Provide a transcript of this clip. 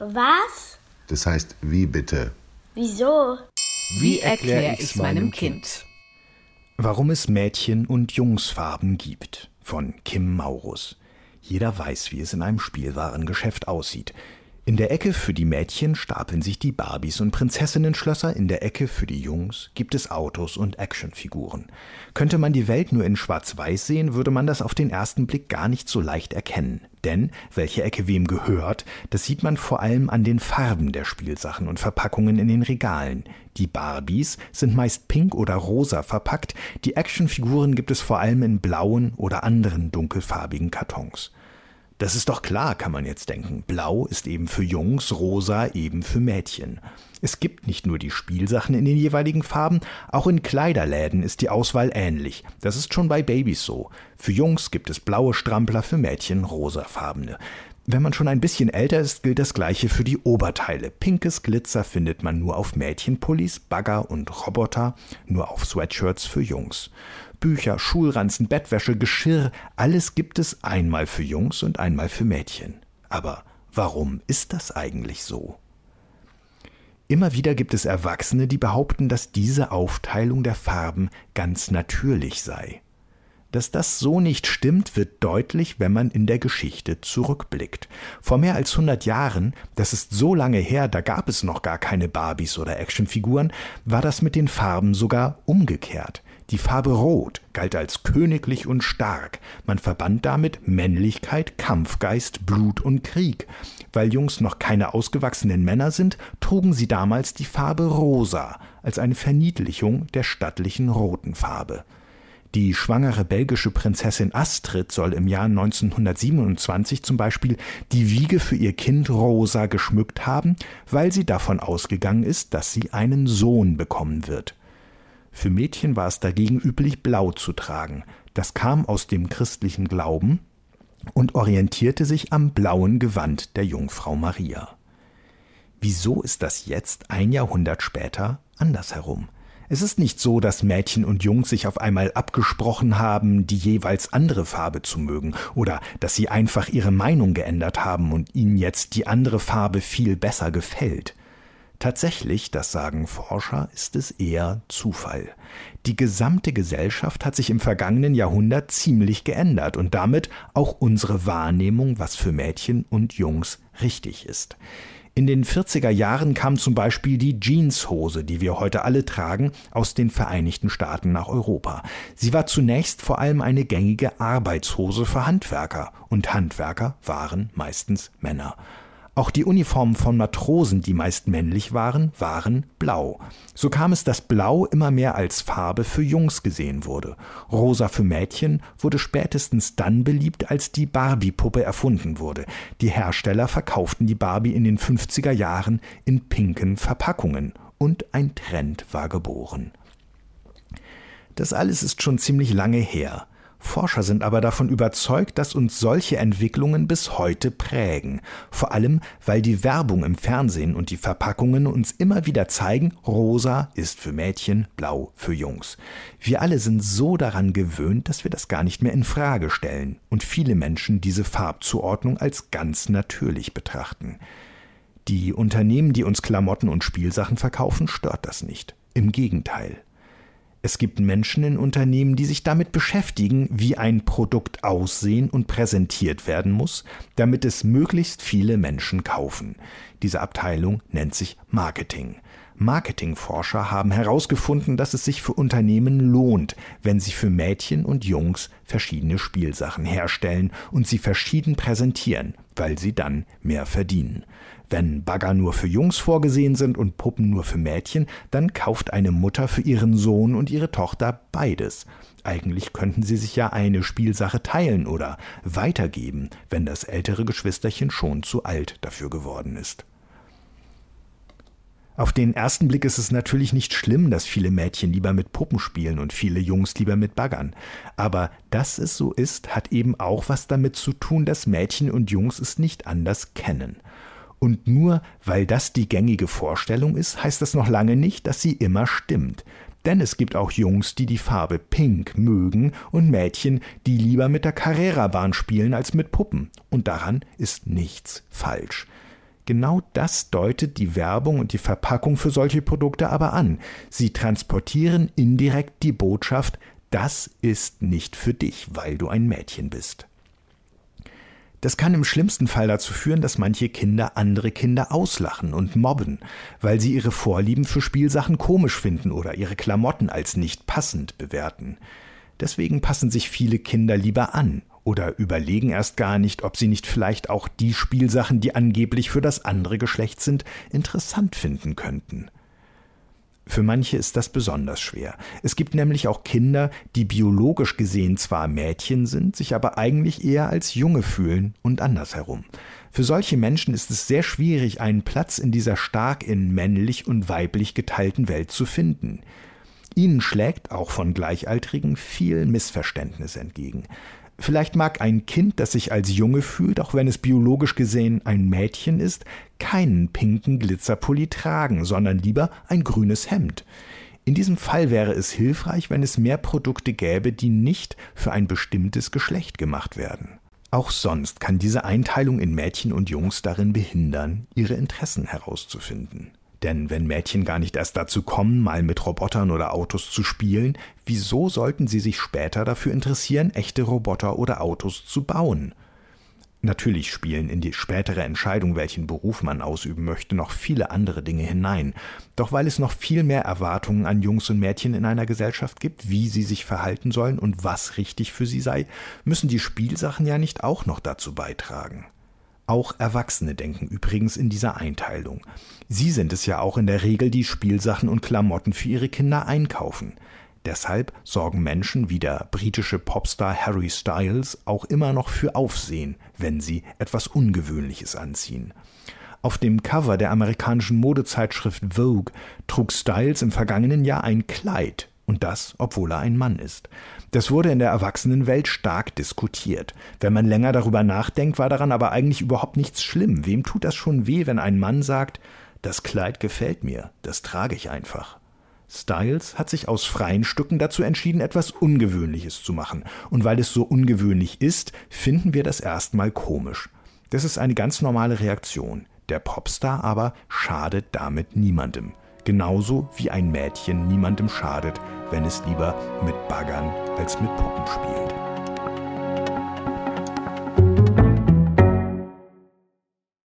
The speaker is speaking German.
Was? Das heißt, wie bitte? Wieso? Wie erkläre ich meinem Kind? Warum es Mädchen- und Jungsfarben gibt. Von Kim Maurus. Jeder weiß, wie es in einem Spielwarengeschäft aussieht. In der Ecke für die Mädchen stapeln sich die Barbies und Prinzessinnenschlösser, in der Ecke für die Jungs gibt es Autos und Actionfiguren. Könnte man die Welt nur in Schwarz-Weiß sehen, würde man das auf den ersten Blick gar nicht so leicht erkennen. Denn welche Ecke wem gehört, das sieht man vor allem an den Farben der Spielsachen und Verpackungen in den Regalen. Die Barbies sind meist pink oder rosa verpackt, die Actionfiguren gibt es vor allem in blauen oder anderen dunkelfarbigen Kartons. Das ist doch klar, kann man jetzt denken. Blau ist eben für Jungs, rosa eben für Mädchen. Es gibt nicht nur die Spielsachen in den jeweiligen Farben, auch in Kleiderläden ist die Auswahl ähnlich. Das ist schon bei Babys so. Für Jungs gibt es blaue Strampler, für Mädchen rosafarbene. Wenn man schon ein bisschen älter ist, gilt das gleiche für die Oberteile. Pinkes Glitzer findet man nur auf Mädchenpullis, Bagger und Roboter, nur auf Sweatshirts für Jungs. Bücher, Schulranzen, Bettwäsche, Geschirr, alles gibt es einmal für Jungs und einmal für Mädchen. Aber warum ist das eigentlich so? Immer wieder gibt es Erwachsene, die behaupten, dass diese Aufteilung der Farben ganz natürlich sei. Dass das so nicht stimmt, wird deutlich, wenn man in der Geschichte zurückblickt. Vor mehr als 100 Jahren, das ist so lange her, da gab es noch gar keine Barbies oder Actionfiguren, war das mit den Farben sogar umgekehrt. Die Farbe Rot galt als königlich und stark. Man verband damit Männlichkeit, Kampfgeist, Blut und Krieg. Weil Jungs noch keine ausgewachsenen Männer sind, trugen sie damals die Farbe Rosa als eine Verniedlichung der stattlichen roten Farbe. Die schwangere belgische Prinzessin Astrid soll im Jahr 1927 zum Beispiel die Wiege für ihr Kind rosa geschmückt haben, weil sie davon ausgegangen ist, dass sie einen Sohn bekommen wird. Für Mädchen war es dagegen üblich, blau zu tragen. Das kam aus dem christlichen Glauben und orientierte sich am blauen Gewand der Jungfrau Maria. Wieso ist das jetzt, ein Jahrhundert später, andersherum? Es ist nicht so, dass Mädchen und Jungs sich auf einmal abgesprochen haben, die jeweils andere Farbe zu mögen, oder dass sie einfach ihre Meinung geändert haben und ihnen jetzt die andere Farbe viel besser gefällt. Tatsächlich, das sagen Forscher, ist es eher Zufall. Die gesamte Gesellschaft hat sich im vergangenen Jahrhundert ziemlich geändert und damit auch unsere Wahrnehmung, was für Mädchen und Jungs richtig ist. In den 40er Jahren kam zum Beispiel die Jeanshose, die wir heute alle tragen, aus den Vereinigten Staaten nach Europa. Sie war zunächst vor allem eine gängige Arbeitshose für Handwerker, und Handwerker waren meistens Männer. Auch die Uniformen von Matrosen, die meist männlich waren, waren blau. So kam es, dass Blau immer mehr als Farbe für Jungs gesehen wurde. Rosa für Mädchen wurde spätestens dann beliebt, als die Barbie-Puppe erfunden wurde. Die Hersteller verkauften die Barbie in den 50er Jahren in pinken Verpackungen. Und ein Trend war geboren. Das alles ist schon ziemlich lange her. Forscher sind aber davon überzeugt, dass uns solche Entwicklungen bis heute prägen, vor allem weil die Werbung im Fernsehen und die Verpackungen uns immer wieder zeigen, rosa ist für Mädchen, blau für Jungs. Wir alle sind so daran gewöhnt, dass wir das gar nicht mehr in Frage stellen und viele Menschen diese Farbzuordnung als ganz natürlich betrachten. Die Unternehmen, die uns Klamotten und Spielsachen verkaufen, stört das nicht. Im Gegenteil. Es gibt Menschen in Unternehmen, die sich damit beschäftigen, wie ein Produkt aussehen und präsentiert werden muss, damit es möglichst viele Menschen kaufen. Diese Abteilung nennt sich Marketing. Marketingforscher haben herausgefunden, dass es sich für Unternehmen lohnt, wenn sie für Mädchen und Jungs verschiedene Spielsachen herstellen und sie verschieden präsentieren, weil sie dann mehr verdienen. Wenn Bagger nur für Jungs vorgesehen sind und Puppen nur für Mädchen, dann kauft eine Mutter für ihren Sohn und ihre Tochter beides. Eigentlich könnten sie sich ja eine Spielsache teilen oder weitergeben, wenn das ältere Geschwisterchen schon zu alt dafür geworden ist. Auf den ersten Blick ist es natürlich nicht schlimm, dass viele Mädchen lieber mit Puppen spielen und viele Jungs lieber mit Baggern. Aber dass es so ist, hat eben auch was damit zu tun, dass Mädchen und Jungs es nicht anders kennen. Und nur weil das die gängige Vorstellung ist, heißt das noch lange nicht, dass sie immer stimmt. Denn es gibt auch Jungs, die die Farbe Pink mögen und Mädchen, die lieber mit der Carrera-Bahn spielen als mit Puppen. Und daran ist nichts falsch. Genau das deutet die Werbung und die Verpackung für solche Produkte aber an. Sie transportieren indirekt die Botschaft, das ist nicht für dich, weil du ein Mädchen bist. Das kann im schlimmsten Fall dazu führen, dass manche Kinder andere Kinder auslachen und mobben, weil sie ihre Vorlieben für Spielsachen komisch finden oder ihre Klamotten als nicht passend bewerten. Deswegen passen sich viele Kinder lieber an oder überlegen erst gar nicht, ob sie nicht vielleicht auch die Spielsachen, die angeblich für das andere Geschlecht sind, interessant finden könnten. Für manche ist das besonders schwer. Es gibt nämlich auch Kinder, die biologisch gesehen zwar Mädchen sind, sich aber eigentlich eher als Junge fühlen und andersherum. Für solche Menschen ist es sehr schwierig, einen Platz in dieser stark in männlich und weiblich geteilten Welt zu finden. Ihnen schlägt auch von Gleichaltrigen viel Missverständnis entgegen. Vielleicht mag ein Kind, das sich als Junge fühlt, auch wenn es biologisch gesehen ein Mädchen ist, keinen pinken Glitzerpulli tragen, sondern lieber ein grünes Hemd. In diesem Fall wäre es hilfreich, wenn es mehr Produkte gäbe, die nicht für ein bestimmtes Geschlecht gemacht werden. Auch sonst kann diese Einteilung in Mädchen und Jungs darin behindern, ihre Interessen herauszufinden. Denn wenn Mädchen gar nicht erst dazu kommen, mal mit Robotern oder Autos zu spielen, wieso sollten sie sich später dafür interessieren, echte Roboter oder Autos zu bauen? Natürlich spielen in die spätere Entscheidung, welchen Beruf man ausüben möchte, noch viele andere Dinge hinein. Doch weil es noch viel mehr Erwartungen an Jungs und Mädchen in einer Gesellschaft gibt, wie sie sich verhalten sollen und was richtig für sie sei, müssen die Spielsachen ja nicht auch noch dazu beitragen. Auch Erwachsene denken übrigens in dieser Einteilung. Sie sind es ja auch in der Regel, die Spielsachen und Klamotten für ihre Kinder einkaufen. Deshalb sorgen Menschen wie der britische Popstar Harry Styles auch immer noch für Aufsehen, wenn sie etwas Ungewöhnliches anziehen. Auf dem Cover der amerikanischen Modezeitschrift Vogue trug Styles im vergangenen Jahr ein Kleid, und das, obwohl er ein Mann ist. Das wurde in der Erwachsenenwelt stark diskutiert. Wenn man länger darüber nachdenkt, war daran aber eigentlich überhaupt nichts schlimm. Wem tut das schon weh, wenn ein Mann sagt, das Kleid gefällt mir, das trage ich einfach. Styles hat sich aus freien Stücken dazu entschieden, etwas Ungewöhnliches zu machen. Und weil es so ungewöhnlich ist, finden wir das erstmal komisch. Das ist eine ganz normale Reaktion. Der Popstar aber schadet damit niemandem. Genauso wie ein Mädchen niemandem schadet, wenn es lieber mit Baggern als mit Puppen spielt.